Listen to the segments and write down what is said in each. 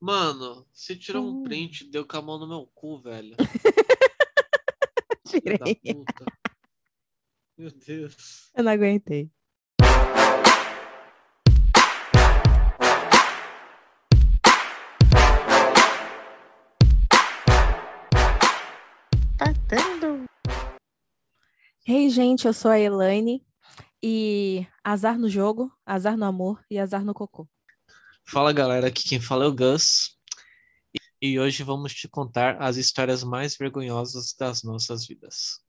Mano, você tirou um print e deu com a mão no meu cu, velho. Tirei. puta. Meu Deus. Eu não aguentei. Tá dando. Hey, gente, eu sou a Elaine. E azar no jogo, azar no amor e azar no cocô. Fala galera, aqui quem fala é o Gus. E hoje vamos te contar as histórias mais vergonhosas das nossas vidas.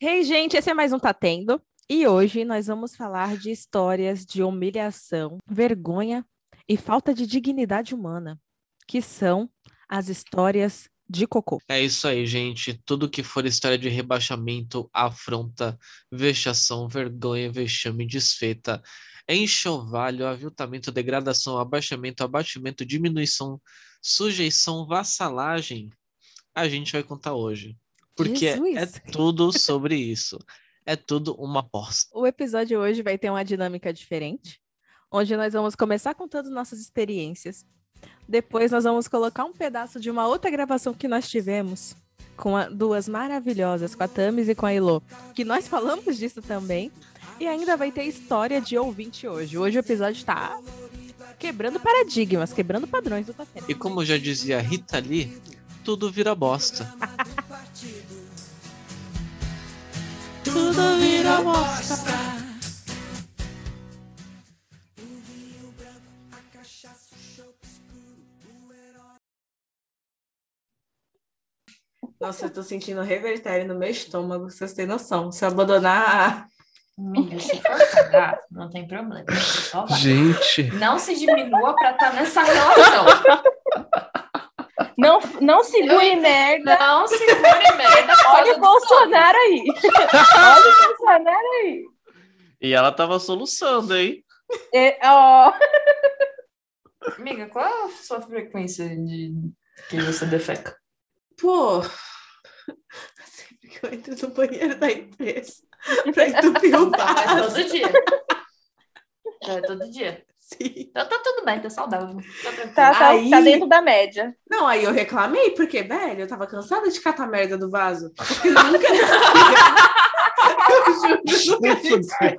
Hey, gente, esse é mais um Tá Tendo. E hoje nós vamos falar de histórias de humilhação, vergonha e falta de dignidade humana, que são as histórias de cocô. É isso aí, gente. Tudo que for história de rebaixamento, afronta, vexação, vergonha, vexame, desfeita, enxovalho, aviltamento, degradação, abaixamento, abatimento, diminuição, sujeição, vassalagem, a gente vai contar hoje. Porque é, é tudo sobre isso. É tudo uma bosta. O episódio hoje vai ter uma dinâmica diferente, onde nós vamos começar contando nossas experiências. Depois nós vamos colocar um pedaço de uma outra gravação que nós tivemos com a- duas maravilhosas, com a Tamis e com a Elo, que nós falamos disso também. E ainda vai ter história de ouvinte hoje. Hoje o episódio tá quebrando paradigmas, quebrando padrões do Tatena. E como já dizia Rita Lee, tudo vira bosta. tudo vira bosta. Nossa, eu tô sentindo revertério no meu estômago, vocês têm noção. Se eu abandonar. Se for cagar, não tem problema. Só vai. Gente, Não se diminua pra estar nessa relação. Não, não segure merda. Não segure merda. Olha o Bolsonaro aí. Olha o Bolsonaro aí. e ela tava soluçando, hein? É, ó. Amiga, qual é a sua frequência de que você defeca? Pô. Que eu entro no banheiro da empresa pra entupir o é vaso. todo dia. É todo dia. Sim. Então tá tudo bem, tá saudável. Tá tá, tá, Aí- tá dentro da média. Não, aí eu reclamei, porque, velho, eu tava cansada de catar merda do vaso. Porque nunca. eu juro, nunca. É né?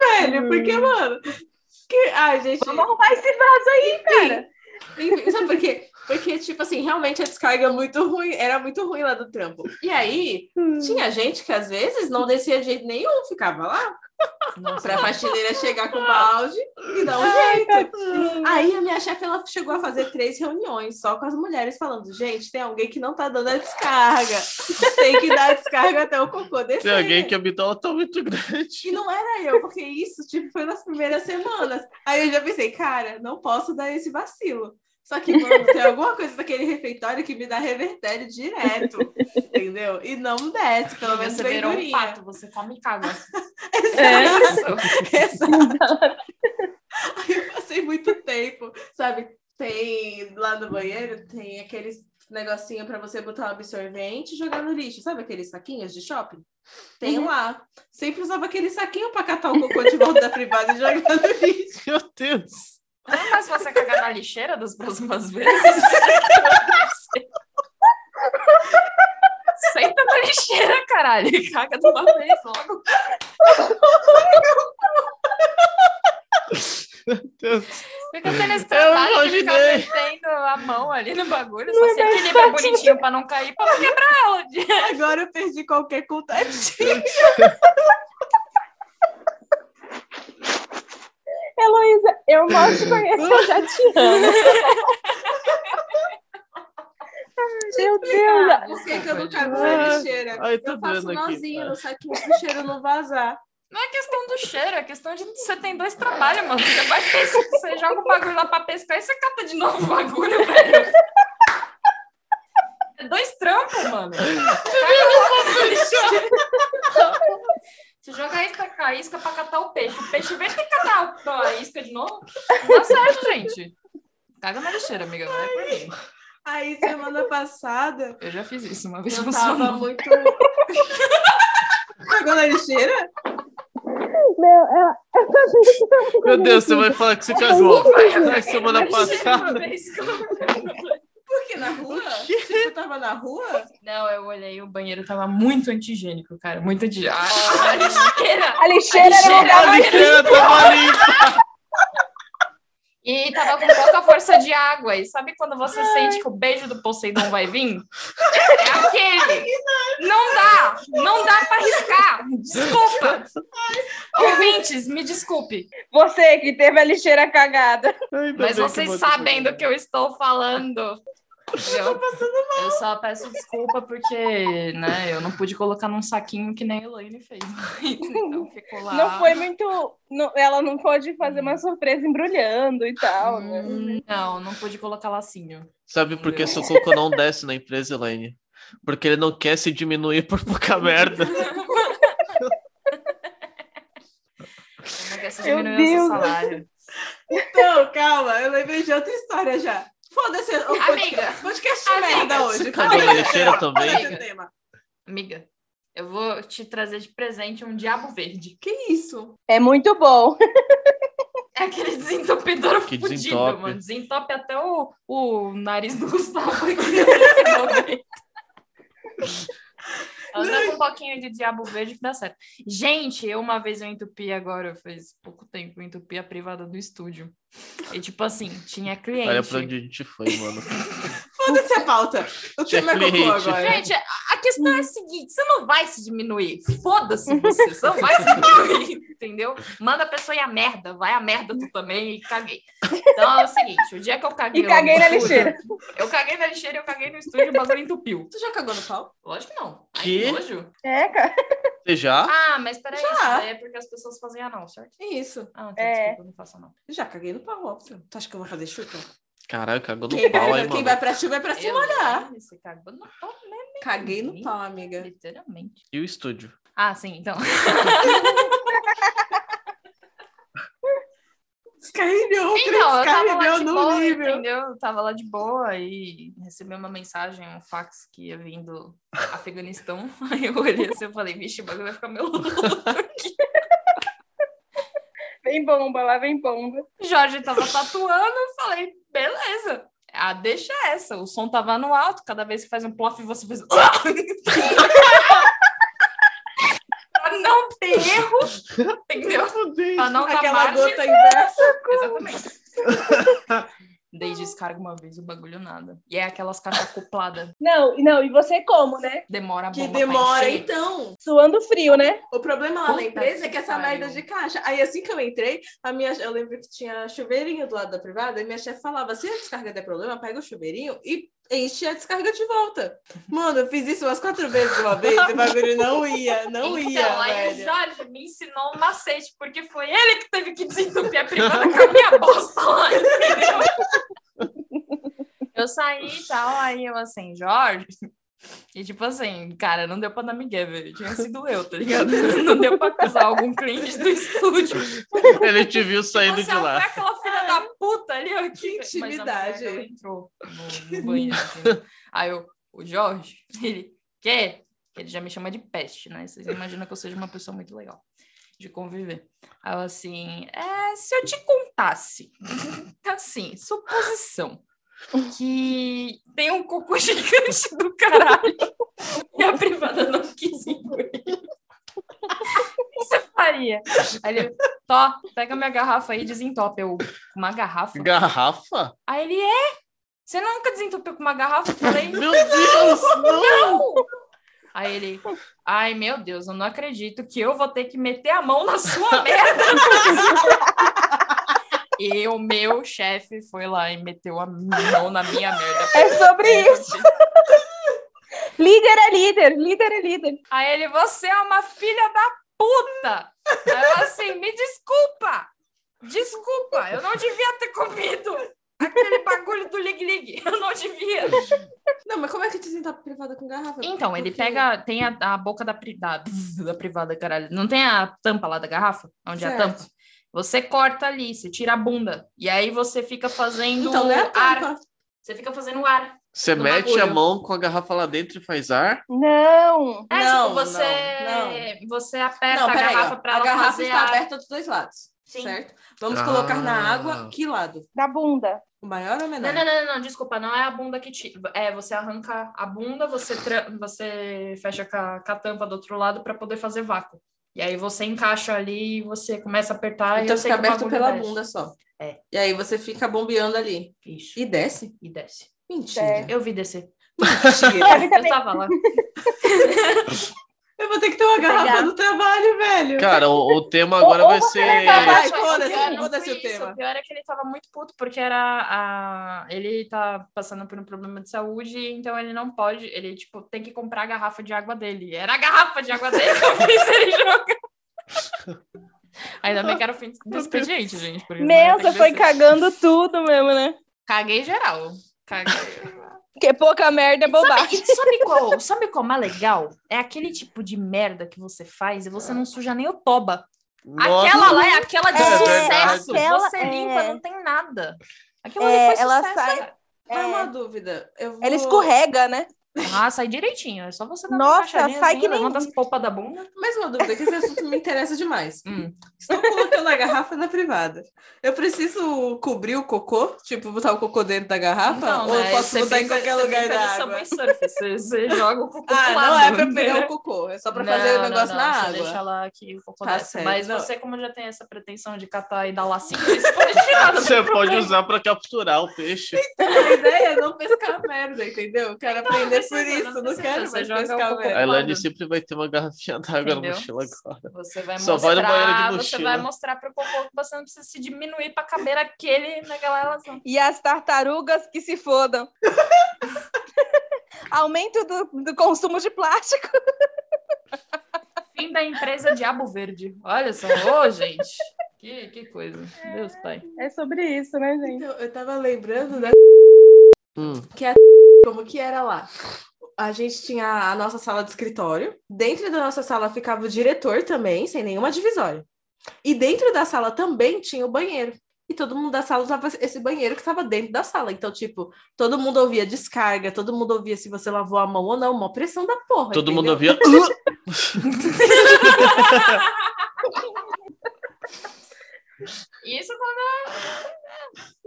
Velho, porque, mano. Que... Ai, gente. Vamos arrumar esse vaso aí, cara. Enfim, Sabe por quê? Porque, tipo assim, realmente a descarga é muito ruim, era muito ruim lá do trampo. E aí, tinha gente que às vezes não descia de jeito nenhum, ficava lá Nossa, pra faxineira chegar com o balde e dar um jeito. Aí a minha chefe ela chegou a fazer três reuniões só com as mulheres falando: gente, tem alguém que não tá dando a descarga. Tem que dar a descarga até o cocô descer. Tem alguém que a bitola tá muito grande. E não era eu, porque isso tipo, foi nas primeiras semanas. Aí eu já pensei, cara, não posso dar esse vacilo. Só que, mano, tem alguma coisa daquele refeitório que me dá revertério direto, entendeu? E não desce, pelo menos você virou um verdurinha. pato, você come e caga. Exato, Isso. exato. Aí eu passei muito tempo, sabe? Tem lá no banheiro, tem aqueles negocinho para você botar um absorvente e jogar no lixo. Sabe aqueles saquinhos de shopping? Tem lá. Sempre usava aquele saquinho para catar o cocô de volta da privada e jogar no lixo. Meu Deus. Não é mais você cagar na lixeira das próximas vezes? Senta na lixeira, caralho. Caga de uma vez logo. Meu Deus. Fica tendo esse trabalho de ficar metendo a mão ali no bagulho. Só se equilibra bonitinho pra não cair, pra não quebrar ela. Agora eu perdi qualquer contatinho. eu mal te conheço, eu já te amo. Meu Deus. Por que, que eu não cago Ah, lixeira? ai, eu faço nozinho tá. no saquinho pro cheiro não vazar. Não é questão do cheiro, é questão de você tem dois trabalhos, mano. Você vai pescar, você joga o bagulho lá pra pescar e você cata de novo o bagulho, velho. É dois trampos, mano. Você joga a isca, a isca pra catar o peixe. O peixe vem ter que catar a isca de novo. Não dá certo, gente. Caga na lixeira, amiga. Vai por mim. Aí, semana passada, Eu já fiz isso uma vez. eu funcionou. tava muito. Cagou na lixeira? Meu, ela, ela tá muito- Meu Deus, você vai falar que você cagou. Na semana passada. Uma vez que eu- Por quê? Na rua? Você tava na rua? Não, eu olhei, o banheiro tava muito antigênico, cara. Muito antigênico. A, a lixeira. A lixeira A lixeira tava limpa. E tava com pouca força de água. E sabe quando você sente que o beijo do Poseidon vai vir? É aquele. Não dá. Não dá pra arriscar. Desculpa. Ouvintes, me desculpe. Você que teve a lixeira cagada. Ainda Mas vocês você sabem do que eu estou falando. Eu, eu só peço desculpa porque, né, eu não pude colocar num saquinho que nem a Elaine fez. Então ficou lá. Não foi muito. não- ela não pode fazer uma surpresa embrulhando e tal, né? Hum, Não, não pude colocar lacinho. Sabe por que seu cocô não desce na empresa, Elaine? Porque ele não quer se diminuir por pouca merda. Eu não quero se diminuir o salário. Então, calma, eu lembrei de outra história já. Foda-se, o podcast, Amiga. podcast Amiga. merda hoje. Também? Foda-se o tema. Amiga, eu vou te trazer de presente um diabo verde. Que isso? É muito bom. É aquele desentupidor Que fudido, desentope. mano. Desentope até o, o nariz do Gustavo aqui nesse momento. Anda com um pouquinho de diabo verde que dá certo. Gente, eu uma vez eu entupi agora, faz pouco tempo, eu entupi a privada do estúdio. E tipo assim, tinha cliente. Olha pra onde a gente foi, mano. Foda-se a pauta. O tema é cocô agora. Gente, a questão é a seguinte: você não vai se diminuir. Foda-se você, você não vai se diminuir, entendeu? Manda a pessoa ir a merda, vai a merda tu também e caguei. Então é o seguinte: o dia que eu caguei. E caguei na estúdio, lixeira. Eu caguei na lixeira, eu caguei no estúdio e o bagulho entupiu. Tu já cagou no pau? Lógico que não. Ai, Que? nojo. É, cara. Você já? Ah, mas peraí, Já. isso é porque as pessoas fazem anal, certo? É isso. Ah, então É. desculpa, eu não faço anal. Já caguei no pau, óbvio. Tu acha que eu vou fazer chuca? Caralho, cagou no Quem, pau vai, aí, quem mano. vai pra chuva é pra se Eu, molhar. Você cagou no pau mesmo, Caguei no pau, amiga. literalmente. E o estúdio? Ah, sim, então. Descarrilhou, Então, eu tava lá descarrilhou de no boa, nível. entendeu? Eu tava lá de boa e recebi uma mensagem, um fax que ia vindo do Afeganistão. Aí eu olhei assim e falei, vixe, o bagulho vai ficar meio louco. Vem bomba, lá vem bomba. Jorge tava tatuando, eu falei, beleza. Ah, deixa essa. O som tava no alto, cada vez que faz um plof, você faz. não ter erro, entendeu? Pra não dar Aquela margem. gota inversa. Exatamente. Dei descarga uma vez, o bagulho nada. E é aquelas caixas acopladas. Não, não, e você como, né? Demora a Que demora, então. Suando frio, né? O problema lá na Puta empresa é que essa pariu. merda de caixa. Aí assim que eu entrei, a minha, eu lembro que tinha chuveirinho do lado da privada, e minha chefe falava: se a descarga der problema, pega o chuveirinho e enche a descarga de volta. Mano, eu fiz isso umas quatro vezes uma vez, e o bagulho não ia, não ia, Então, aí o. Jorge me ensinou um macete, porque foi ele que teve que desentupir a privada com a minha bosta lá, entendeu? Eu saí e tal, aí eu assim, Jorge. E tipo assim, cara, não deu pra dar migué, velho. Tinha sido eu, tá ligado? Não deu pra acusar algum cliente do estúdio. Ele te viu saindo Você de lá. aquela filha da puta ali, ó. Que Mas intimidade. dela entrou no, no banheiro. entendeu? Aí eu, o Jorge, ele, quê? Ele já me chama de peste, né? Vocês imaginam que eu seja uma pessoa muito legal de conviver. Aí eu assim, é, se eu te contasse, assim, suposição, que tem um cocô gigante do caralho e a privada não quis engolir. O que você faria? Aí ele, Tó, pega minha garrafa aí e desentope. Eu, uma garrafa? Garrafa? Aí ele, é? Você nunca desentupiu com uma garrafa? Eu falei, Meu Deus, não! não! Aí ele, ai meu Deus, eu não acredito que eu vou ter que meter a mão na sua merda. E o meu chefe foi lá e meteu a mão na minha merda. É sobre isso. Líder é líder, líder é líder. Aí ele, você é uma filha da puta! Aí eu assim, me desculpa! Desculpa, eu não devia ter comido aquele bagulho do Lig Lig. Eu não devia. Não, mas como é que desentope privada com garrafa? Então, ele pega, tem a, a boca da, da, da privada, caralho. Não tem a tampa lá da garrafa? Onde é a Certo. tampa? Você corta ali, você tira a bunda. E aí você fica fazendo Então, não é a ar. Você fica fazendo ar. Você mete a bagulho. mão com a garrafa lá dentro e faz ar? Não. É, Não, tipo, você, não, você aperta Não, a garrafa ó. pra A ela garrafa fazer está a... aberta dos dois lados, Sim. certo? Vamos Ah. colocar na água que lado? Da bunda. O maior ou o menor? Não, não, não, não, não, desculpa, não é a bunda que tira. É, você arranca a bunda, você, tra- você fecha com a, com a tampa do outro lado para poder fazer vácuo. E aí você encaixa ali e você começa a apertar e Então eu sei fica aberto pela desce. bunda só. É. E aí você fica bombeando ali. Isso. E desce? E desce. Mentira. É. Eu vi descer. Mentira. Eu também. tava lá. Eu vou ter que ter uma garrafa no trabalho, velho. Cara, o, o tema agora vai ser. você Vai, vai- foda-se, o tema. O pior é que ele tava muito puto, porque era a... ele tá passando por um problema de saúde, então ele não pode, ele, tipo, tem que comprar a garrafa de água dele. Era a garrafa de água dele que eu fiz ele jogar. Ainda bem que era o fim do expediente, gente. Meu, você foi cagando tudo mesmo, né? Caguei geral. Caguei. Porque pouca merda é Sabe, bobagem. e sabe qual, sabe qual é mais legal? É aquele tipo de merda que você faz e você não suja nem o toba. Nossa, Aquela lá é aquela de É sucesso. verdade. Você Aquela limpa, é- não tem nada. Aquilo É, ali foi ela sucesso. sai- cara. É uma É, dúvida. Eu vou... ela escorrega, né? Ah, sai direitinho. É só você dar Nossa, uma sai assim, que nem- levanta as polpas da bunda. Mais uma dúvida, que esse assunto me interessa demais. Hum. Estou colocando a garrafa na privada. Eu preciso cobrir o cocô? Tipo, botar o cocô dentro da garrafa? ou eu né, posso você botar em qualquer lugar da água? Você, você joga o cocô Ah, pro não lado, é pra pegar entendeu? o cocô, é só pra Não, fazer o não, negócio não, na água. deixa lá que o cocô Tá certo, Mas não. você, como já tem essa pretensão de catar e dar lacinho, você pode tirar. não Você pode usar pra capturar o peixe. A ideia é não pescar merda, entendeu? Eu quero Então, aprender por isso, não não, quero você mais pescar cocô A. Elaine sempre vai ter uma garrafinha d'água na mochila agora. Você vai Só vai no banheiro de mostrar, você mochila. vai mostrar pro cocô que você não precisa se diminuir pra caber aquele naquela relação. E as tartarugas que se fodam. Aumento do, do consumo de plástico. Fim da empresa Diabo Verde. Olha só, ô gente. Que, que coisa. Deus, pai. É sobre isso, né, gente? Então, eu tava lembrando da Hum. como que era lá. A gente tinha a nossa sala de escritório. Dentro da nossa sala ficava o diretor também, sem nenhuma divisória. E dentro da sala também tinha o banheiro. E todo mundo da sala usava esse banheiro que estava dentro da sala. Então, tipo, todo mundo ouvia descarga, todo mundo ouvia se você lavou a mão ou não. Uma pressão da porra. Todo mundo entendeu? ouvia. Isso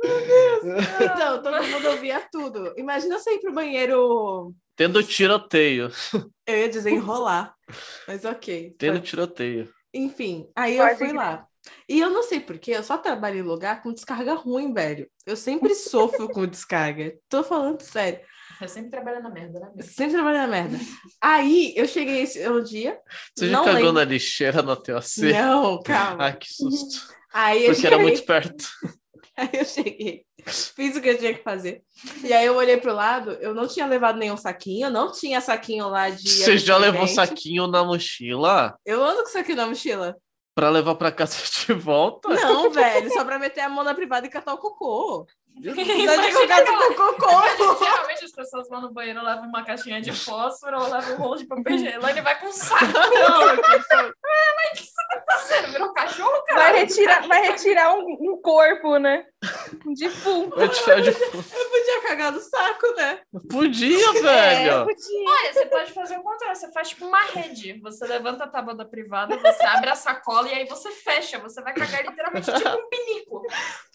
Então, todo mundo ouvia tudo. Imagina você ir pro banheiro. Tendo tiroteio. Eu ia dizer enrolar. Mas ok. Tendo tiroteio. Enfim, aí eu Pode fui crer. lá. E eu não sei porquê, eu só trabalho em lugar com descarga ruim, velho. Eu sempre sofro com descarga. Tô falando sério. Eu sempre trabalho na merda, né? amiga? Sempre trabalho na merda. Aí eu cheguei esse um dia. Você já não cagou lembro. na lixeira no TOC? Não, calma. Ai, que susto. Aí eu Porque era cheguei- muito perto. Aí eu cheguei, fiz o que eu tinha que fazer. E aí eu olhei pro lado, eu não tinha levado nenhum saquinho, não tinha saquinho lá de. Você já levou saquinho na mochila Eu ando com saquinho na mochila. pra levar pra casa de volta? Não, velho, só pra meter a mão na privada e catar o cocô. Imagina advogado com cocô. Geralmente as pessoas vão no banheiro, levam uma caixinha de fósforo ou levam um rolo de papel higiênico. Ele vai com um saco. Não, tipo, Você virou um cachorro, cara? Vai retirar, vai retirar um, um corpo, né? Defunto. Vai tirar de... eu podia cagar no saco, né? Podia, É, velho. podia. Olha, você pode fazer o contrário. Você faz tipo uma rede. Você levanta a tábua da privada, você abre a sacola e aí você fecha. Você vai cagar literalmente tipo um pinico.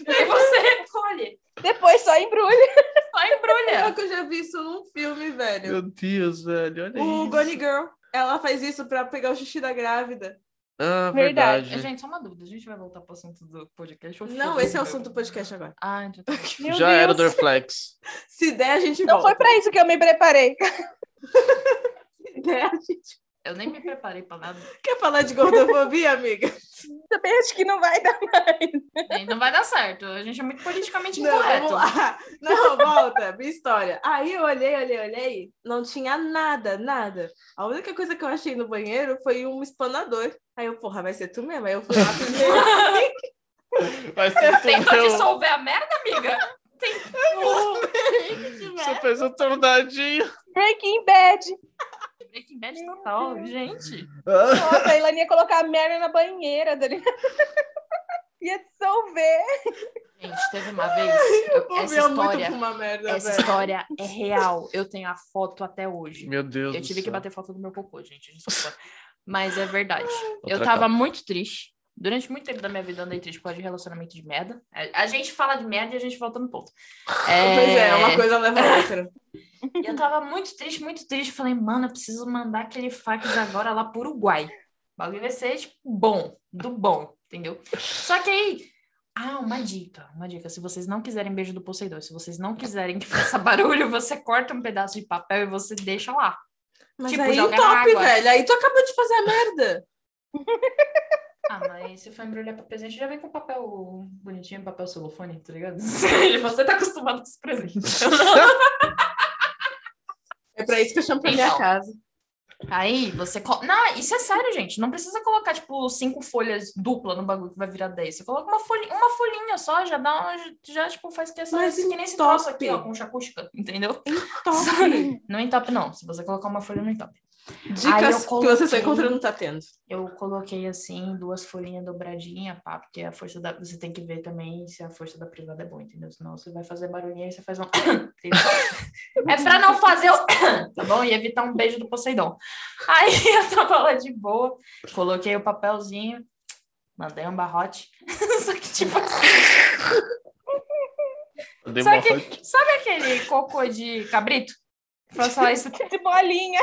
E aí você recolhe. Depois só embrulha. Só É embrulha. que eu já vi isso num filme, velho. Meu Deus, velho. Olha O isso. Gone Girl. Ela faz isso pra pegar o xixi da grávida. Ah, Verdade. verdade. Gente, só uma dúvida. A gente vai voltar pro assunto do podcast? Não, esse é o assunto do podcast agora. Ah, então tá. Já era o. Dorflex. Se der, a gente Não volta. foi pra isso que eu me preparei. Se der, a gente... Eu nem me preparei pra nada. Quer falar de gordofobia, amiga? Também acho que não vai dar mais. Não vai dar certo. A gente é muito politicamente Não, incorreto. vamos lá. Não, volta, minha história. Aí eu olhei, olhei, olhei, não tinha nada, nada. A única coisa que eu achei no banheiro foi um espanador. Aí eu, porra, vai ser tu mesmo? Aí eu fui lá primeiro. Vai ser Tentou teu- dissolver a merda, amiga? Você fez um tornadinho. Breaking Bad. Breaking Bad total, gente. Nossa, a Ilane ia colocar a merda na banheira dele. ia dissolver. Gente, teve uma vez. eu- essa história. merda, Essa velho. história é real. Eu tenho a foto até hoje. Meu Deus Eu do tive que céu. bater foto do meu cocô, gente. Desculpa. Mas é verdade. Outra Eu tava capa. muito triste. Durante muito tempo da minha vida eu andei triste por causa de relacionamento de merda. A a gente fala de merda e a gente volta no ponto. Pois é, uma coisa leva a outra. E eu tava muito triste, muito triste. Falei, mano, eu preciso mandar aquele fax agora lá pro Uruguai. O bagulho vai ser, tipo, bom, do bom, entendeu? Só que aí. Ah, uma dica, uma dica. Se vocês não quiserem beijo do Poseidon, se vocês não quiserem que faça barulho, você corta um pedaço de papel e você deixa lá. Mas Tipo, aí na top, velho. Aí tu acabou de fazer a merda. Ah, mas se for embrulhar pra presente, já vem com papel bonitinho, papel celofane, tá ligado? Você tá acostumado com os presentes. É pra isso que eu chamo pra minha Então. casa. Aí você. co- Não, isso é sério, gente. Não precisa colocar, tipo, cinco folhas dupla no bagulho que vai virar 10. Você coloca uma folhinha, uma folhinha só, já dá uma, já, tipo, faz que essa Mas que nem esse entope. troço aqui, ó, com acústica, entendeu? Top. Não entope, não. Se você colocar uma folha, não entope. Dicas eu que você só coloquei- encontra no Tá Tendo. Eu coloquei assim, duas folhinhas dobradinhas, pá, porque a força da. Você tem que ver também se a força da privada é boa, entendeu? Senão você vai fazer barulhinho e você faz um. É pra não fazer o. tá bom? E evitar um beijo do Poseidon. Aí eu tava lá de boa, coloquei o papelzinho, mandei um barrote. Só que, tipo assim, Só que- sabe aquele cocô de cabrito? Pra falar isso. De bolinha.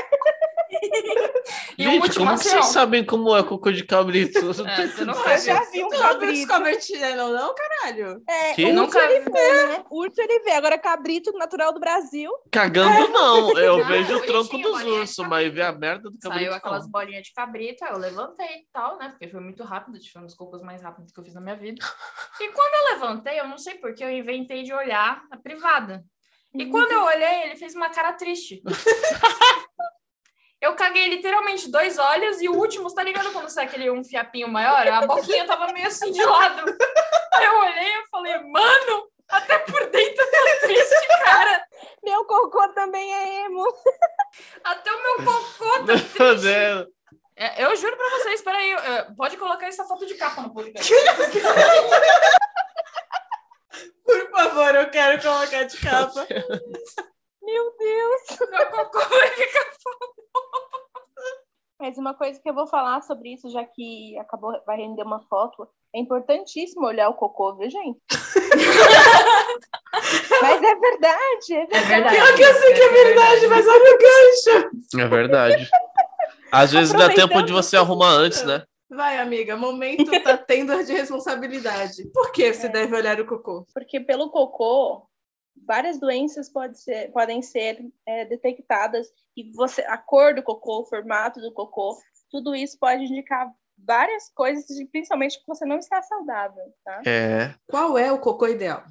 E Gente, último, como que assim, vocês sabem como é cocô de cabrito? É, você não Eu já vi um Tu não cabrito. Channel, não, caralho? É, Que? urso Nunca ele vi. vê, né? Urso ele vê. Agora cabrito natural do Brasil. Cagando não, eu Ah, vejo o tronco dos ursos, mas ver a merda do cabrito Saiu aquelas não. bolinhas de cabrito, aí eu levantei e tal, né? Porque foi muito rápido, foi um dos cocôs mais rápidos que eu fiz na minha vida. E quando eu levantei, eu não sei porquê, eu inventei de olhar a privada. E quando eu olhei, ele fez uma cara triste. Eu caguei literalmente dois olhos e o último, tá ligado quando sai aquele um fiapinho maior? A boquinha tava meio assim de lado. Aí eu olhei e falei, mano, até por dentro tá triste, cara. Meu cocô também é emo. Até o meu cocô tá Meu triste. Deus. É, eu juro pra vocês, peraí, é, pode colocar essa foto de capa no podcast. Por favor, eu quero colocar de capa. Meu Deus. Meu cocô vai ficar. Mas uma coisa que eu vou falar sobre isso, já que acabou, vai render uma foto, é importantíssimo olhar o cocô, viu, gente? Mas é verdade, é verdade. verdade. Pior que eu sei que é verdade, mas olha o gancho. É verdade. Às vezes dá tempo de você arrumar antes, né? Vai, amiga, momento tá tendo de responsabilidade. Por que você deve olhar o cocô? Porque pelo cocô, várias doenças pode ser, podem ser é, detectadas e você, a cor do cocô, o formato do cocô, tudo isso pode indicar várias coisas, e principalmente que você não está saudável, tá? É. Qual é o cocô ideal?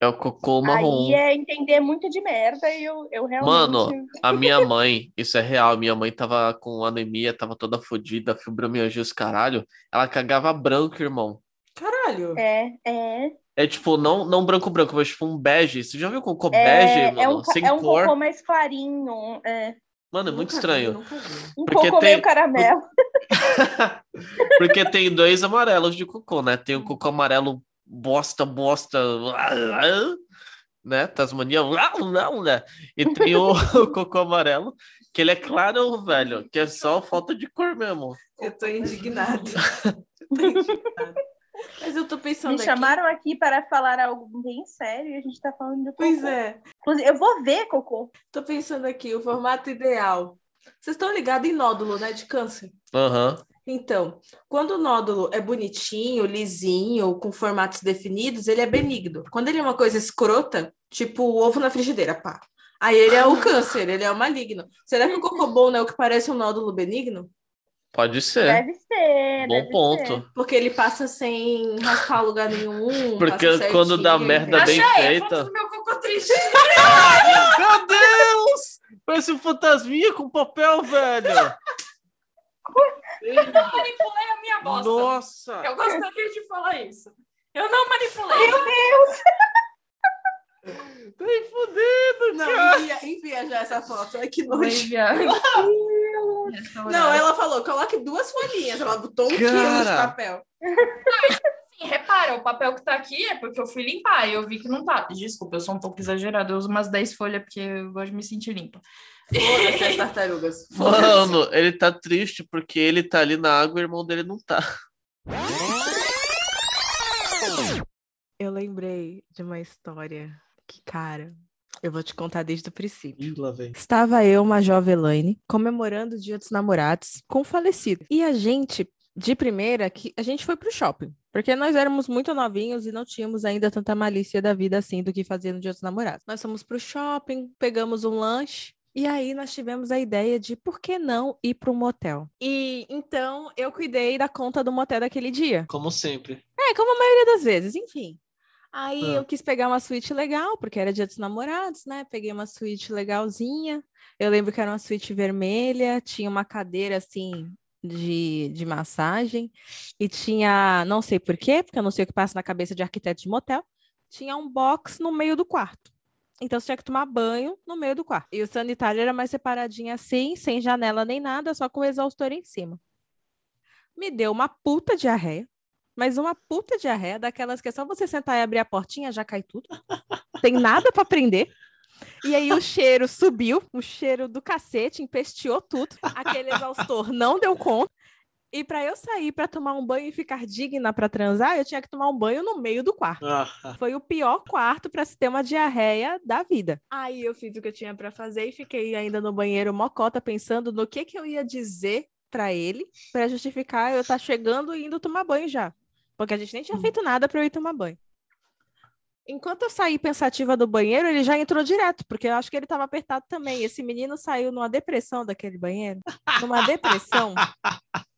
É o cocô marrom. Aí é entender muito de merda e eu, eu realmente... Mano, A minha mãe, isso é real, minha mãe tava com anemia, tava toda fodida, fibromialgia, os caralho. Ela cagava branco, irmão. Caralho. É, é. É tipo, não, não branco branco, mas tipo um bege. Você já viu cocô É, bege, mano? é um, Sem é um cor. cocô mais clarinho, é. Mano, é muito Nunca estranho. vi. Um Porque cocô tem- meio caramelo. Porque tem dois amarelos de cocô, né? Tem o cocô amarelo bosta, bosta, né? Tasmania, né? E tem o, o cocô amarelo, que ele é claro, velho, que é só falta de cor mesmo. Eu tô indignada. Mas eu tô pensando Me aqui. chamaram aqui para falar algo bem sério e a gente tá falando do cocô. Pois é. Inclusive, eu vou ver cocô. Tô pensando aqui, o formato ideal. Vocês estão ligados em nódulo, né? De câncer. Aham. Então, quando o nódulo é bonitinho, lisinho, com formatos definidos, ele é benigno. Quando ele é uma coisa escrota, tipo o ovo na frigideira, pá. Aí ele é o câncer, ele é o maligno. Será que o cocô bom não é o que parece um nódulo benigno? Pode ser. Deve ser. Bom deve ponto. ser. Porque ele passa sem raspar lugar nenhum. Porque passa quando dá merda bem Achei, a feita. foto do meu cocô triste. Meu Deus! Parece um fantasminha com papel, velho. Eu não manipulei a minha bosta. Nossa! Eu gostaria de falar isso. Eu não manipulei. Tá aí fudendo, Não, cara. envia, envia já essa foto. Ai, que nojo. Não, ela falou, coloque duas folhinhas. Ela botou um quilo de papel. E repara, o papel que tá aqui é porque eu fui limpar e eu vi que não tá. Desculpa, eu sou um pouco exagerada. Eu uso umas 10 folhas porque eu gosto de me sentir limpa. Foda-se as tartarugas. Mano, ele tá triste porque ele tá ali na água e o irmão dele não tá. Eu lembrei de uma história que, cara, eu vou te contar desde o princípio. Ih, lá vem. Estava eu, Major Elaine, comemorando o Dia dos Namorados com o falecido. E a gente, de primeira, que a gente foi pro shopping. Porque nós éramos muito novinhos e não tínhamos ainda tanta malícia da vida assim do que fazer no Dia dos Namorados. Nós fomos pro shopping, pegamos um lanche. E aí nós tivemos a ideia de por que não ir para um motel. E então eu cuidei da conta do motel daquele dia. Como sempre. É, como a maioria das vezes, enfim. Aí Ah. eu quis pegar uma suíte legal, porque era dia dos namorados, né? Peguei uma suíte legalzinha. Eu lembro que era uma suíte vermelha, tinha uma cadeira assim de, de massagem, e tinha, não sei por quê, porque eu não sei o que passa na cabeça de arquiteto de motel, tinha um box no meio do quarto. Então você tinha que tomar banho no meio do quarto. E o sanitário era mais separadinho assim, sem janela nem nada, só com o exaustor em cima. Me deu uma puta diarreia. Mas uma puta diarreia, daquelas que é só você sentar e abrir a portinha, já cai tudo. Tem nada para prender. E aí o cheiro subiu, o cheiro do cacete, empesteou tudo. Aquele exaustor não deu conta. E para eu sair para tomar um banho e ficar digna para transar, eu tinha que tomar um banho no meio do quarto. Ah, Foi o pior quarto para se ter uma diarreia da vida. Aí eu fiz o que eu tinha para fazer e fiquei ainda no banheiro mocota pensando no que que eu ia dizer para ele para justificar eu estar chegando e indo tomar banho já, porque a gente nem tinha feito nada para eu ir tomar banho. Enquanto eu saí pensativa do banheiro, ele já entrou direto, porque eu acho que ele estava apertado também. Esse menino saiu numa depressão daquele banheiro, numa depressão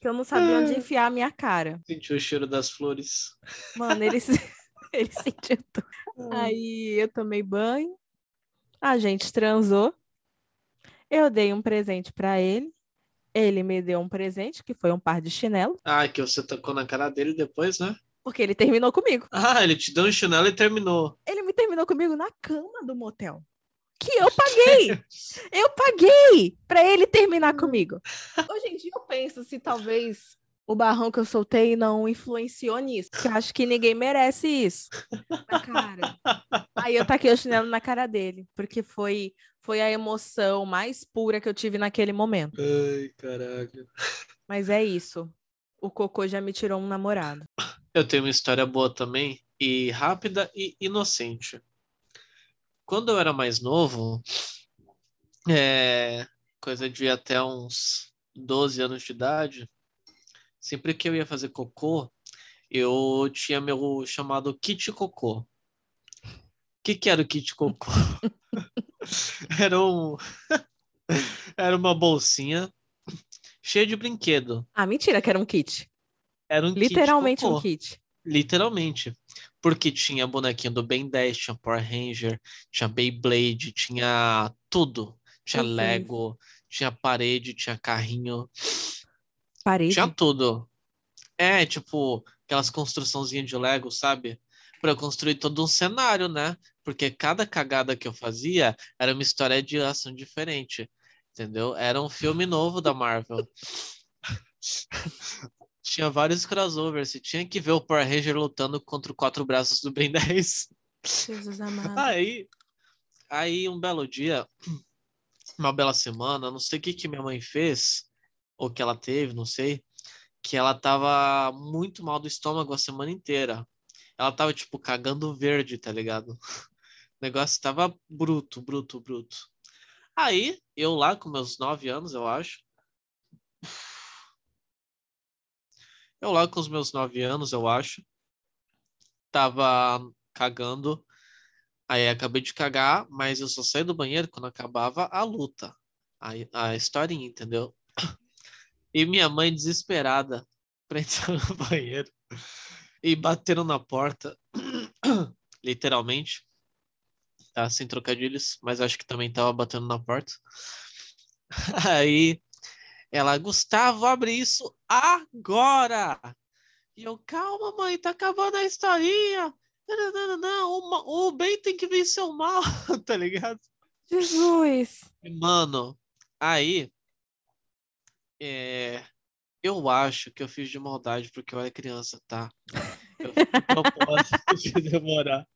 que eu não sabia onde enfiar a minha cara. sentiu o cheiro das flores. Mano, ele, ele sentiu tudo. Aí eu tomei banho, a gente transou, eu dei um presente pra ele, ele me deu um presente, que foi um par de chinelo, Ah, que você tocou na cara dele depois, né? porque ele terminou comigo. Ah, ele te deu um chinelo e terminou. Ele me terminou comigo na cama do motel. Que eu paguei! Eu paguei pra ele terminar comigo. Hoje em dia eu penso se talvez o barrão que eu soltei não influenciou nisso. Porque eu acho que ninguém merece isso. Na cara. Aí eu taquei o chinelo na cara dele, porque foi, foi a emoção mais pura que eu tive naquele momento. Ai, caralho. Mas é isso. O cocô já me tirou um namorado. Eu tenho uma história boa também, e rápida e inocente. Quando eu era mais novo, é, coisa de até uns 12 anos de idade, sempre que eu ia fazer cocô, eu tinha meu chamado kit cocô. O que, que era o kit cocô? era um, era uma bolsinha cheia de brinquedo. Ah, mentira que era um kit. Era um kit Literalmente um cocô. kit. Literalmente. Porque tinha bonequinho do Ben 10, tinha Power Ranger, tinha Beyblade, tinha tudo. Tinha Jesus. Lego, tinha parede, tinha carrinho, Parede. tinha tudo. É, tipo, aquelas construçãozinhas de Lego, sabe? Pra eu construir todo um cenário, né? Porque cada cagada que eu fazia era uma história de ação diferente. Entendeu? Era um filme novo da Marvel. Tinha vários crossovers. Você tinha que ver o Power Ranger lutando contra o quatro braços do Ben 10. Jesus amado. Aí, aí um belo dia, uma bela semana, não sei o que que minha mãe fez, ou que ela teve, não sei, que ela tava muito mal do estômago a semana inteira. Ela tava, tipo, cagando verde, tá ligado? O negócio tava bruto, bruto, bruto. Aí, eu lá com meus nove anos, eu acho. Eu lá com os meus nove anos, eu acho. Tava cagando. Aí acabei de cagar, mas eu só saí do banheiro quando acabava a luta. A, a historinha, entendeu? E minha mãe desesperada pra no banheiro e bateram na porta, literalmente, tá? Sem trocadilhos, mas acho que também tava batendo na porta. Aí ela, Gustavo, abre isso agora! E eu, calma, mãe, tá acabando a historinha. Não, não, não, não, o, o bem tem que vencer o mal, tá ligado? Jesus. Mano, aí é, Eu acho que eu fiz de maldade porque eu era criança, tá? Eu fiz de demorar.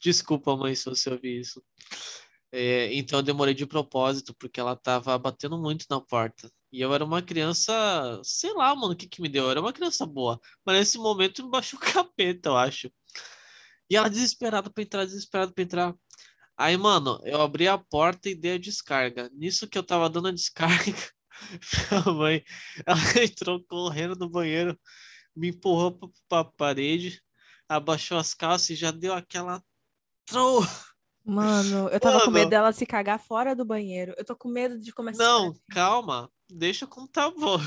Desculpa, mãe, se você ouvir isso. É, então eu demorei de propósito, porque ela tava batendo muito na porta. E eu era uma criança, sei lá, mano, o que que me deu? Eu era uma criança boa. Mas nesse momento me baixou o capeta, eu acho. E ela desesperada pra entrar, desesperada pra entrar. Aí, mano, eu abri a porta e dei a descarga. Nisso que eu tava dando a descarga, minha mãe, ela entrou correndo no banheiro, me empurrou pra, parede, abaixou as calças e já deu aquela. Trou! Mano, eu tava com medo Mano. dela se cagar fora do banheiro. Eu tô com medo de começar Não, a calma, deixa como tá bom.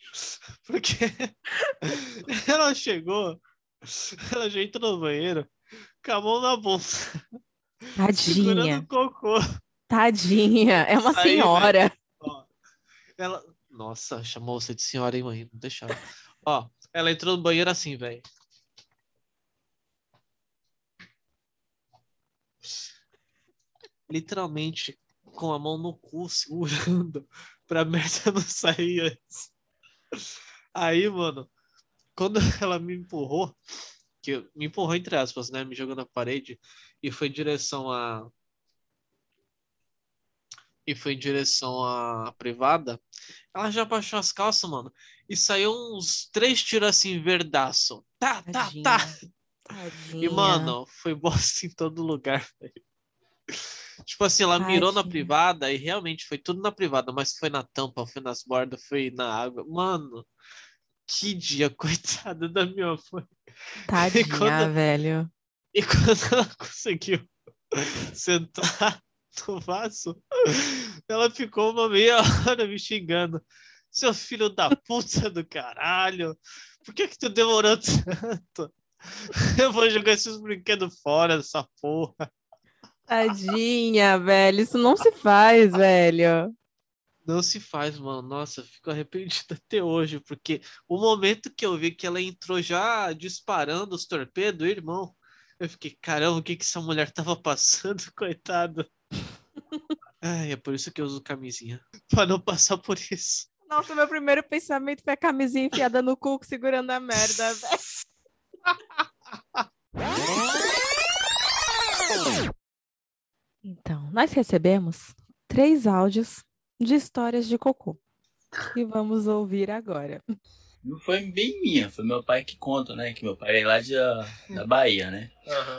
Porque ela chegou, ela já entrou no banheiro com a mão na bolsa, Tadinha, o cocô. tadinha. É uma aí, senhora. Ó, ela. Nossa, chamou você de senhora, hein, mãe? Não deixava. Ó, ela entrou no banheiro assim, velho. Literalmente com a mão no cu, segurando pra merda não sair antes. Aí, mano, quando ela me empurrou, que me empurrou entre aspas, né? Me jogou na parede e foi em direção a e foi em direção à privada, ela já baixou as calças, mano, e saiu uns três tiros assim, verdaço. Tá, tá, Tadinha. tá. Tadinha. E, mano, foi bosta em todo lugar, velho. Tipo assim, ela mirou na privada e realmente foi tudo na privada, mas foi na tampa, foi nas bordas, foi na água. Mano, que dia, coitada da minha mãe. Tadinha, quando- velho. E quando ela conseguiu sentar no vaso, ela ficou uma meia hora me xingando. Seu filho da puta do caralho, por que que tu demorou tanto? Eu vou jogar esses brinquedos fora dessa porra. Tadinha, velho. Isso não se faz, velho. Não se faz, mano. Nossa, eu fico arrependido até hoje, porque o momento que eu vi que ela entrou já disparando os torpedos, irmão, eu fiquei, caramba, o que que essa mulher tava passando, coitada. Ai, é por isso que eu uso camisinha, pra não passar por isso. Nossa, meu primeiro pensamento foi a camisinha enfiada no cu segurando a merda, velho. Então, nós recebemos três áudios de histórias de cocô. E vamos ouvir agora. Não foi bem minha, foi meu pai que conta, né? Que meu pai é lá de, da Bahia, né?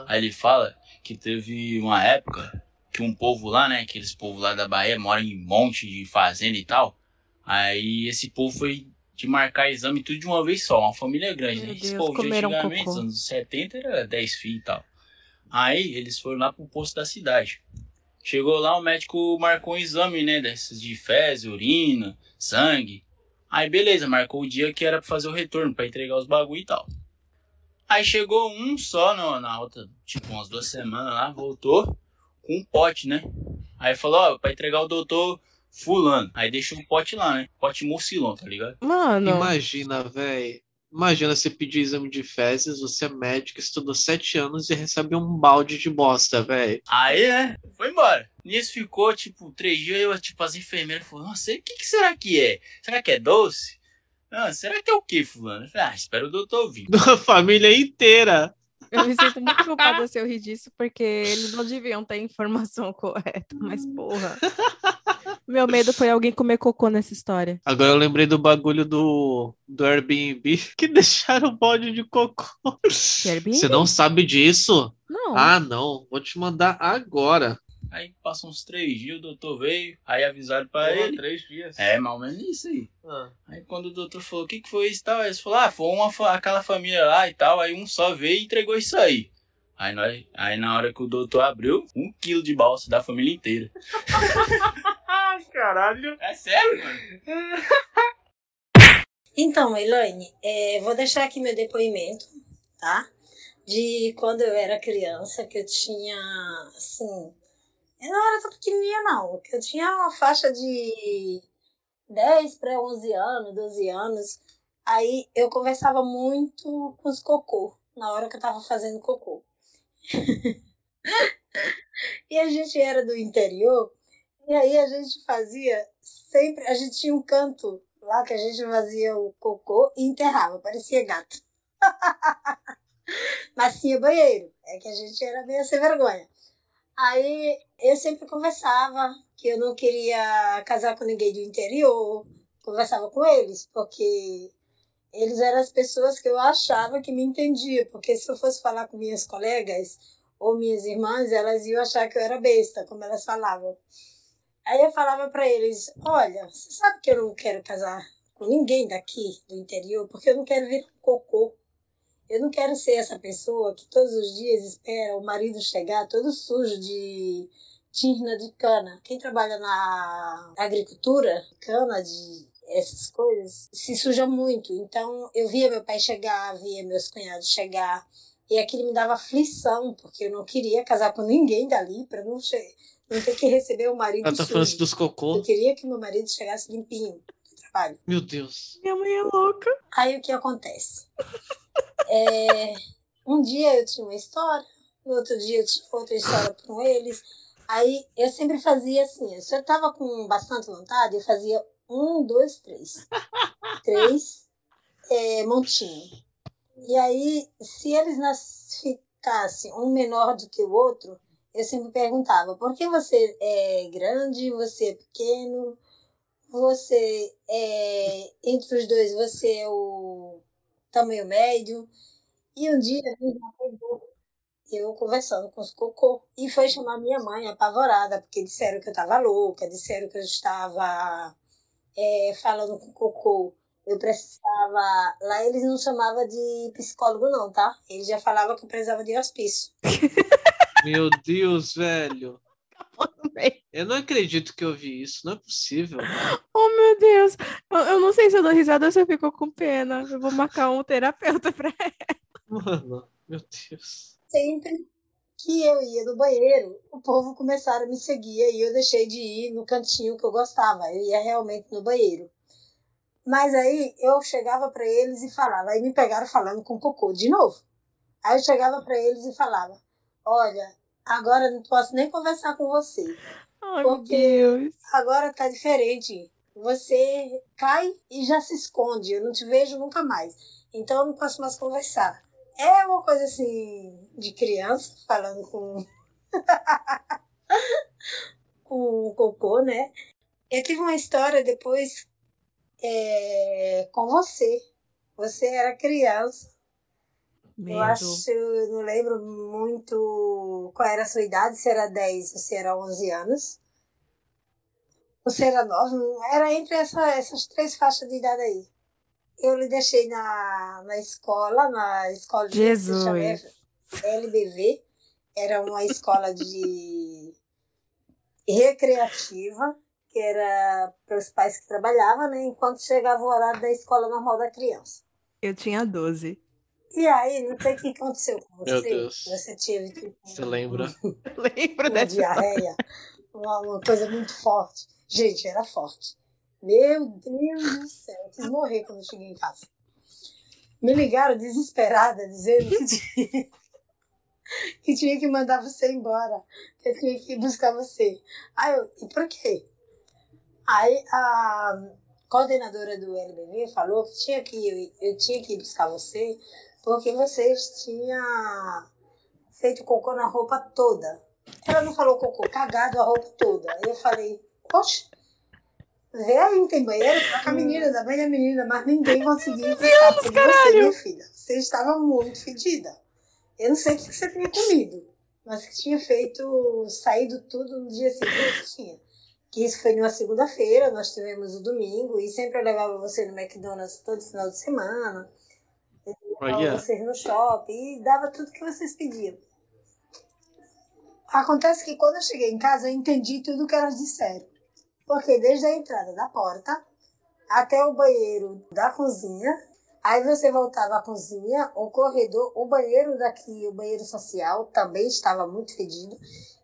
Aí ele fala que teve uma época que um povo lá, né? Aqueles povos lá da Bahia moram em um monte de fazenda e tal. Aí esse povo foi de marcar exame tudo de uma vez só, uma família grande, Meu né? Esse Deus, povo de antigamente, cocô. nos anos 70, era 10 filhos e tal. Aí eles foram lá pro posto da cidade. Chegou lá, o médico marcou um exame, né? Desses de fezes, urina, sangue. Aí beleza, marcou o dia que era pra fazer o retorno, pra entregar os bagulho e tal. Aí chegou um só no- na outra, tipo, umas duas semanas lá, voltou com um pote, né? Aí falou, ó, pra entregar o doutor fulano. Aí deixou o pote lá, né? Pote mucilon, tá ligado? Mano, Imagina, velho. Imagina você pedir exame de fezes, você é médico, estudou sete anos e recebe um balde de bosta, velho. Aí, né? Foi embora. Nisso ficou, tipo, três dias, eu, tipo, as enfermeiras falaram, nossa, o que, que será que é? Será que é doce? Ah, será que é o que, fulano? Falei, ah, espera o doutor vir. Da família inteira. eu me sinto muito culpada se eu rir disso, porque eles não deviam ter a informação correta. Mas, porra. Meu medo foi alguém comer cocô nessa história. Agora eu lembrei do bagulho do, do Airbnb que deixaram o balde de cocô. Airbnb? Você não sabe disso? Não. Ah, não. Vou te mandar agora. Aí passou uns três dias, o doutor veio, aí avisaram pra ele. três dias. É, mais ou menos isso aí. Ah. Aí quando o doutor falou, o que, que foi isso e tal, eles falaram, ah, foi uma, aquela família lá e tal, aí um só veio e entregou isso aí. Aí, nós, aí na hora que o doutor abriu, um quilo de balsa da família inteira. Ai, caralho. É sério, mano? Então, Elaine, é, vou deixar aqui meu depoimento, tá? De quando eu era criança, que eu tinha, assim, eu não era tão pequenininha não, que eu tinha uma faixa de 10 para 11 anos, 12 anos. Aí eu conversava muito com os cocô, na hora que eu tava fazendo cocô. e a gente era do interior, e aí a gente fazia sempre, a gente tinha um canto lá que a gente fazia o cocô e enterrava, parecia gato. Mas tinha banheiro, é que a gente era meio sem vergonha. Aí eu sempre conversava que eu não queria casar com ninguém do interior, conversava com eles, porque eles eram as pessoas que eu achava que me entendiam, porque se eu fosse falar com minhas colegas ou minhas irmãs, elas iam achar que eu era besta, como elas falavam. Aí eu falava para eles: Olha, você sabe que eu não quero casar com ninguém daqui do interior, porque eu não quero vir com cocô. Eu não quero ser essa pessoa que todos os dias espera o marido chegar todo sujo de tirna de cana. Quem trabalha na agricultura, cana de essas coisas, se suja muito. Então eu via meu pai chegar, via meus cunhados chegar, e aquilo me dava aflição, porque eu não queria casar com ninguém dali para não, não ter que receber o marido Ela tá falando sujo. dos cocô. Eu queria que meu marido chegasse limpinho do trabalho. Meu Deus. Minha mãe é louca. Aí o que acontece? É, um dia eu tinha uma história, no outro dia eu tinha outra história com eles. Aí eu sempre fazia assim, se eu tava com bastante vontade, eu fazia um, dois, três. Três é, montinho. E aí, se eles nas, ficassem um menor do que o outro, eu sempre perguntava, por que você é grande, você é pequeno, você é, entre os dois, você é o tamanho médio. E um dia eu conversando com os cocô e foi chamar minha mãe apavorada, porque disseram que eu estava louca, disseram que eu estava é, falando com cocô. Eu precisava. Lá eles não chamavam de psicólogo, não, tá? Eles já falavam que eu precisava de hospício. Meu Deus, velho. Eu não acredito que eu vi isso, não é possível. Oh, meu Deus. Eu, eu não sei se eu dou risada ou se eu fico com pena. Eu vou marcar um terapeuta pra Mano, meu Deus. Sempre que eu ia no banheiro, o povo começaram a me seguir e eu deixei de ir no cantinho que eu gostava. Eu ia realmente no banheiro. Mas aí eu chegava para eles e falava. Aí me pegaram falando com cocô de novo. Aí eu chegava para eles e falava: Olha, agora não posso nem conversar com você. Ai, meu Porque Deus. agora tá diferente. Você cai e já se esconde. Eu não te vejo nunca mais. Então eu não posso mais conversar. É uma coisa assim de criança falando com com o cocô, né? Eu tive uma história depois é, com você. Você era criança. Eu Medo. acho, eu não lembro muito qual era a sua idade, se era 10 ou se era 11 anos. Você era 9, era entre essa, essas três faixas de idade aí. Eu lhe deixei na, na escola, na escola de Jesus. se LBV, era uma escola de recreativa, que era para os pais que trabalhavam, né, enquanto chegava o horário da escola normal da criança. Eu tinha 12. E aí, não sei o que aconteceu com você. Meu Deus. Você tive tipo, Você lembra? Lembro uma dessa. diarreia, uma, uma coisa muito forte. Gente, era forte. Meu Deus do céu, eu quis morrer quando eu cheguei em casa. Me ligaram desesperada, dizendo que tinha, que tinha que mandar você embora, que eu tinha que ir buscar você. Aí eu, e por quê? Aí a coordenadora do LBV falou que tinha que eu tinha que ir buscar você porque vocês tinham feito cocô na roupa toda. Ela não falou cocô, cagado a roupa toda. Aí eu falei, poxa, vê aí, não tem banheiro? Troca a menina, dá banho a menina, mas ninguém conseguiu ficar por você, minha filha. Você estava muito fedida. Eu não sei o que você tinha comido, mas que tinha feito, saído tudo no dia seguinte, tinha. Que isso foi numa segunda-feira, nós tivemos o domingo, e sempre eu levava você no McDonald's todo final de semana. Olha. vocês no shopping e dava tudo que vocês pediam. Acontece que quando eu cheguei em casa, eu entendi tudo que elas disseram. Porque desde a entrada da porta até o banheiro da cozinha, aí você voltava à cozinha, o corredor, o banheiro daqui, o banheiro social, também estava muito fedido.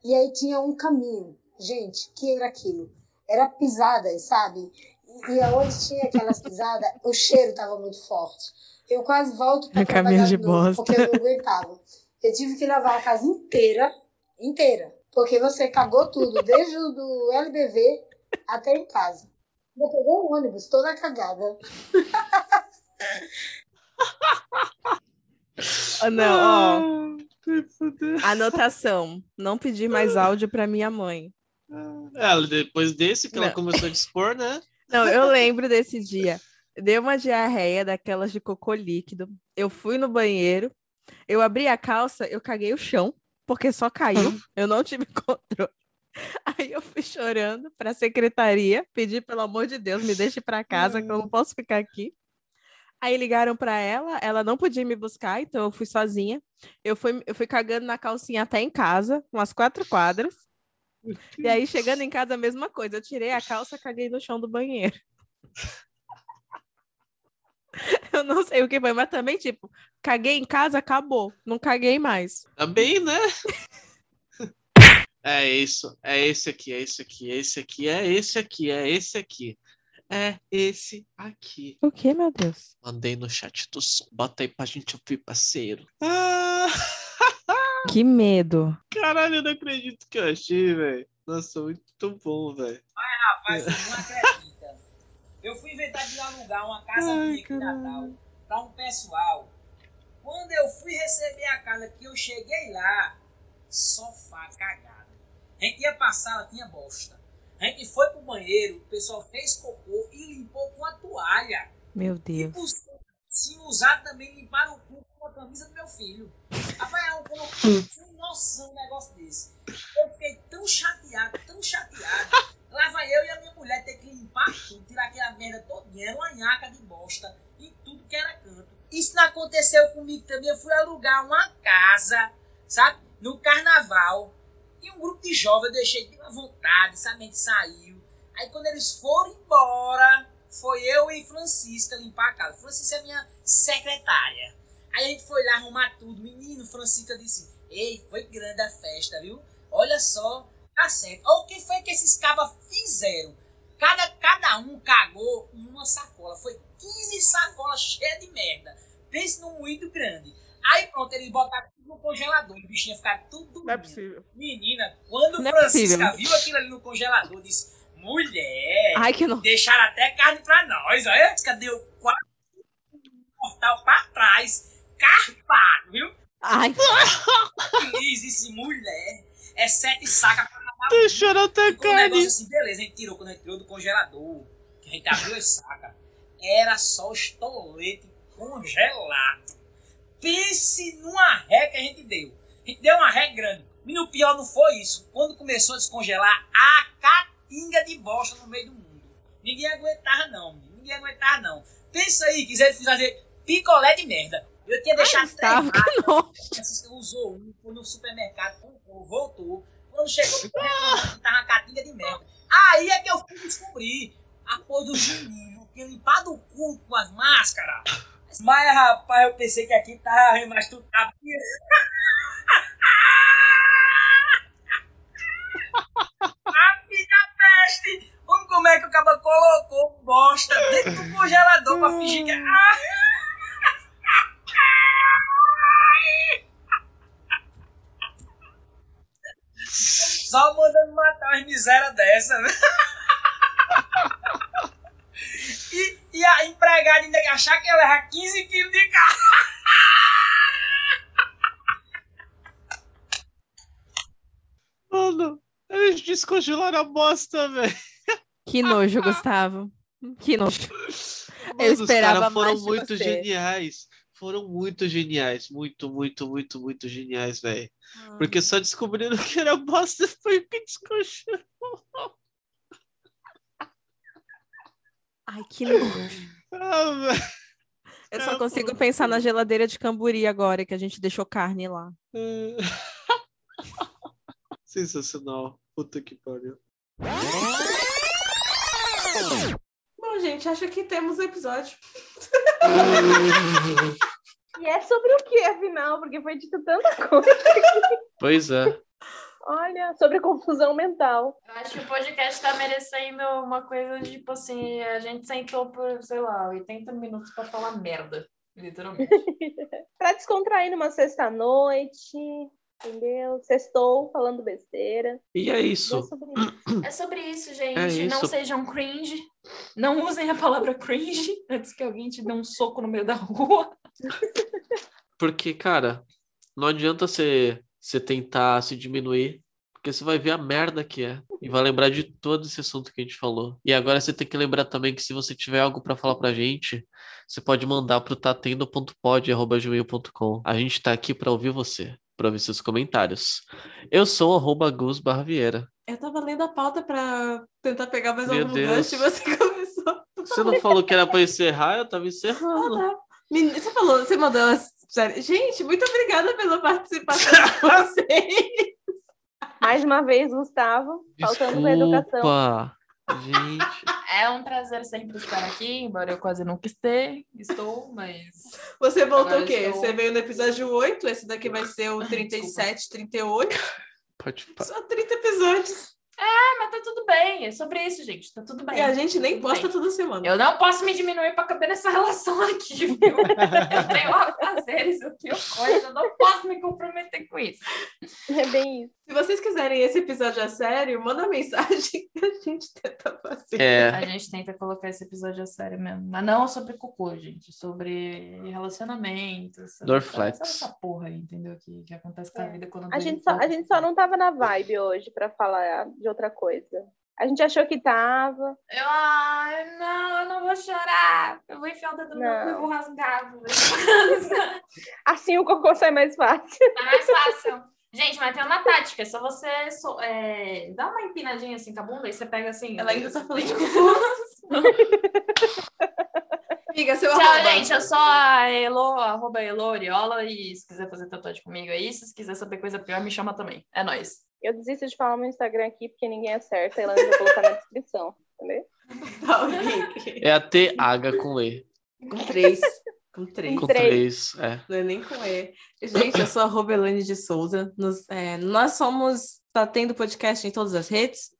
E aí tinha um caminho. Gente, que era aquilo? Era pisadas, sabe? E aonde tinha aquelas pisadas, o cheiro estava muito forte. Eu quase volto para caminho trabalhar de novo, bosta. porque eu não aguentava. Eu tive que lavar a casa inteira, inteira. Porque você cagou tudo, desde o do LBV até em casa. Eu peguei um ônibus toda cagada. Ah, não, ó. Fudeu. Anotação. Não pedir mais áudio pra minha mãe. Ela, depois desse que ela Não. começou a dispor, né? Não, eu lembro desse dia. Deu uma diarreia daquelas de cocô líquido. Eu fui no banheiro, eu abri a calça, eu caguei o chão, porque só caiu. Eu não tive controle. Aí eu fui chorando para a secretaria, pedi pelo amor de Deus, me deixe para casa, que eu não posso ficar aqui. Aí ligaram para ela, ela não podia me buscar, então eu fui sozinha. Eu fui, eu fui cagando na calcinha até em casa, umas quatro quadras. E aí, chegando em casa, a mesma coisa. Eu tirei a calça, caguei no chão do banheiro. Eu não sei o que foi, mas também, tipo, caguei em casa, acabou. Não caguei mais. Bem, né? É isso, é esse aqui, é esse aqui, é esse aqui, é esse aqui, é esse aqui. É esse aqui. O que, meu Deus? Mandei no chat do som. Bota aí pra gente ouvir, parceiro. Ah, Que medo. caralho, eu não acredito que eu achei, velho. Nossa, muito bom, velho. Rapaz, você não acredita. Eu fui inventar de alugar uma casa Ai, minha aqui em. Natal pra um pessoal. Quando eu fui receber a casa que eu cheguei lá, sofá cagado. A gente ia passar, ela tinha bosta. A gente foi pro banheiro, o pessoal fez cocô e limpou com a toalha. Meu E Deus. por se usar também limparam o cu com a camisa do meu filho. Rapaz, eu não sem noção um negócio desse. Eu fiquei tão chateado, tão chateado. Lá vai eu e a minha mulher ter que limpar tudo, tirar aquela merda todinha, era uma nhaca de bosta em tudo que era canto. Isso não aconteceu comigo também. Eu fui alugar uma casa, sabe? No carnaval. E um grupo de jovens eu deixei de uma vontade, sabe? A gente saiu. Aí quando eles foram embora, foi eu e Francisca limpar a casa. Francisca é minha secretária. Aí a gente foi lá arrumar tudo. Menino, Francisca disse: Ei, foi grande a festa, viu? Olha só, tá certo. Olha o que foi que esses cabas fizeram. Cada, cada um cagou em uma sacola. Foi 15 sacolas cheias de merda. Pense num moído grande. Aí pronto, eles botaram tudo no congelador. O bichinho ficar tudo Não é possível. Menina, quando Não é Francisca possível. viu aquilo ali no congelador, disse: Mulher, Ai, que não. deixaram até carne pra nós. Olha, cadê o quase portal pra trás? Carpado, viu? Ai, Feliz, disse: Mulher, é sete sacas um. Deixaram até um carne. negócio assim, beleza, a gente tirou quando a gente tirou do congelador, que a gente abriu as sacas. Era só estolete congelado. Pense numa ré que a gente deu. A gente deu uma ré grande. E no pior não foi isso. Quando começou a descongelar, a catinga de bosta no meio do mundo. Ninguém aguentava não, ninguém aguentava não. Pensa aí, quiser fazer picolé de merda. Eu tinha deixado três. Francisca usou um, foi no supermercado, comprou, voltou. Quando chegou, tava uma catinga de merda. Aí é que eu fui descobrir a porra do menino que limpado o cu com as máscaras. Mas, rapaz, eu pensei que aqui tava tu tá. A filha peste! Vamos como é que o cara colocou bosta dentro do congelador pra fingir que. Ah! Só mandando matar umas misérias dessa, né? E, e a empregada ainda achar que ela erra 15 quilos de carne. Mano, eles descongelaram a bosta, velho. Que nojo, Gustavo. Que nojo. Mano, os esperava caras foram mais de muito você. geniais. Foram muito geniais. Muito, muito, muito, muito geniais, velho. Porque só descobriram que era bosta foi o que descongelou. Ai, que nojo. Ah, velho. Eu É, só consigo pô. pensar na geladeira de Camburi agora, que a gente deixou carne lá. Sensacional. Puta que pariu. Bom, gente, acho que temos o episódio. E é sobre o que, afinal? Porque foi dito tanta coisa. Pois é. Olha, sobre confusão mental. Eu acho que o podcast tá merecendo uma coisa tipo assim, a gente sentou por, sei lá, 80 minutos pra falar merda. Literalmente. Pra descontrair numa sexta-noite. Entendeu? Sextou falando besteira. E é isso. é sobre isso. É sobre isso, gente. É isso. Não sejam cringe. Não usem a palavra cringe antes que alguém te dê um soco no meio da rua. Porque, cara, não adianta você, você tentar se diminuir, porque você vai ver a merda que é. E vai lembrar de todo esse assunto que a gente falou. E agora você tem que lembrar também que se você tiver algo pra falar pra gente, você pode mandar pro tatendo.pod.gmail.com. A gente tá aqui pra ouvir você, pra ouvir seus comentários. Eu sou arroba Gus Barra Vieira. Eu tava lendo a pauta pra tentar pegar mais Meu algum Deus. gancho e você começou. Você não falou que era pra encerrar, eu tava encerrando. Ah, tá. Você falou, você mandou. as-. Gente, muito obrigada pela participação de vocês. Mais uma vez, Gustavo, faltando com a educação. Gente. É um prazer sempre estar aqui, embora eu quase nunca esteja. Estou, mas. Você voltou Agora o quê? estou- Você veio no episódio 8, esse daqui vai ser o 37, 38. Pode Só 30 episódios. Ah, mas tá tudo bem. É sobre isso, gente. Tá tudo bem. E a gente nem Tudo posta bem. toda semana. Eu não posso me diminuir para caber nessa relação aqui, viu? Eu tenho afazeres, eu tenho coisa, eu não posso me comprometer com isso. É bem isso. Se vocês quiserem esse episódio a sério, manda mensagem que a gente tenta fazer. É, A gente tenta colocar esse episódio a sério mesmo. Mas não sobre cocô, gente. Sobre relacionamento. Sobre Dorflex. Essa, essa porra aí, entendeu? Que, que acontece com a vida quando A gente, só, a gente só não tava na vibe hoje pra falar de outra coisa. A gente achou que tava. Eu, ai, não, eu não vou chorar. Eu vou enfiar o dedo no meu cu e vou rasgar. Assim o cocô sai mais fácil. É mais fácil. Gente, mas tem uma tática. É só você so- é, dar uma empinadinha assim com a bunda e você pega assim. Ela ainda tá falando de Tchau, Amiga, seu arroba. gente. Eu sou a Elo, arroba Elo Oriola. E se quiser fazer tatuagem comigo é isso. Se quiser saber coisa pior, me chama também. É nóis. Eu desisto de falar meu Instagram aqui porque ninguém acerta. A Elaine vai colocar na descrição. Entendeu? Tá, é a TH com E. Com três. Com três. Com Três. É. Não é nem com E. Gente, eu sou a arroba Elaine de Souza. Nos- é, nós somos Tá Tendo Podcast em todas as redes.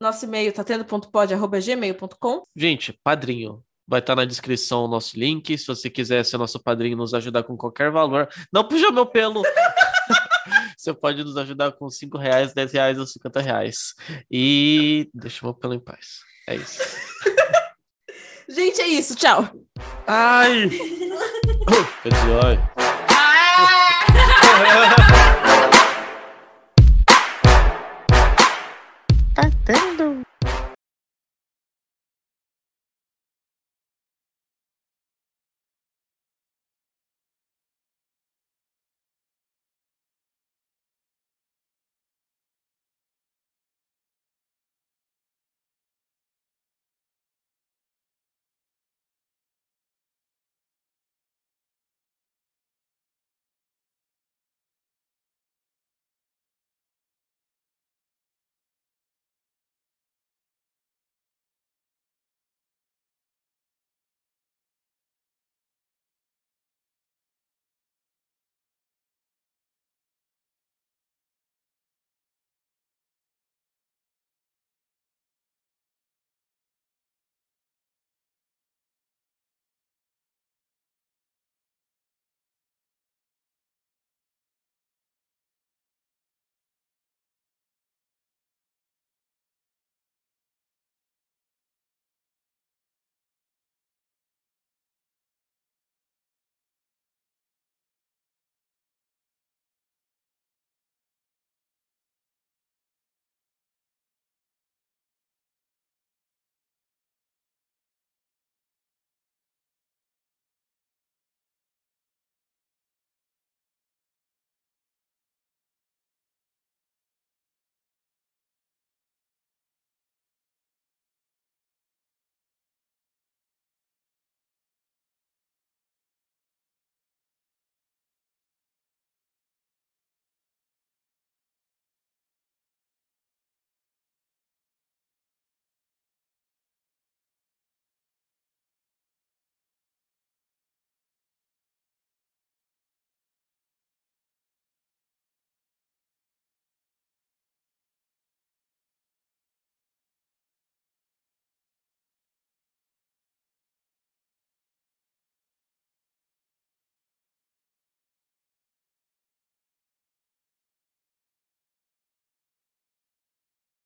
Nosso e-mail tá tatendo.pod.gmail.com. Gente, padrinho. Vai estar na descrição o nosso link. Se você quiser ser nosso padrinho, nos ajudar com qualquer valor. Não puxa meu pelo! você pode nos ajudar com 5 reais, 10 reais ou 50 reais. E deixa o meu pelo em paz. É isso. Gente, é isso. Tchau. Ai! Good joy. Tá dando.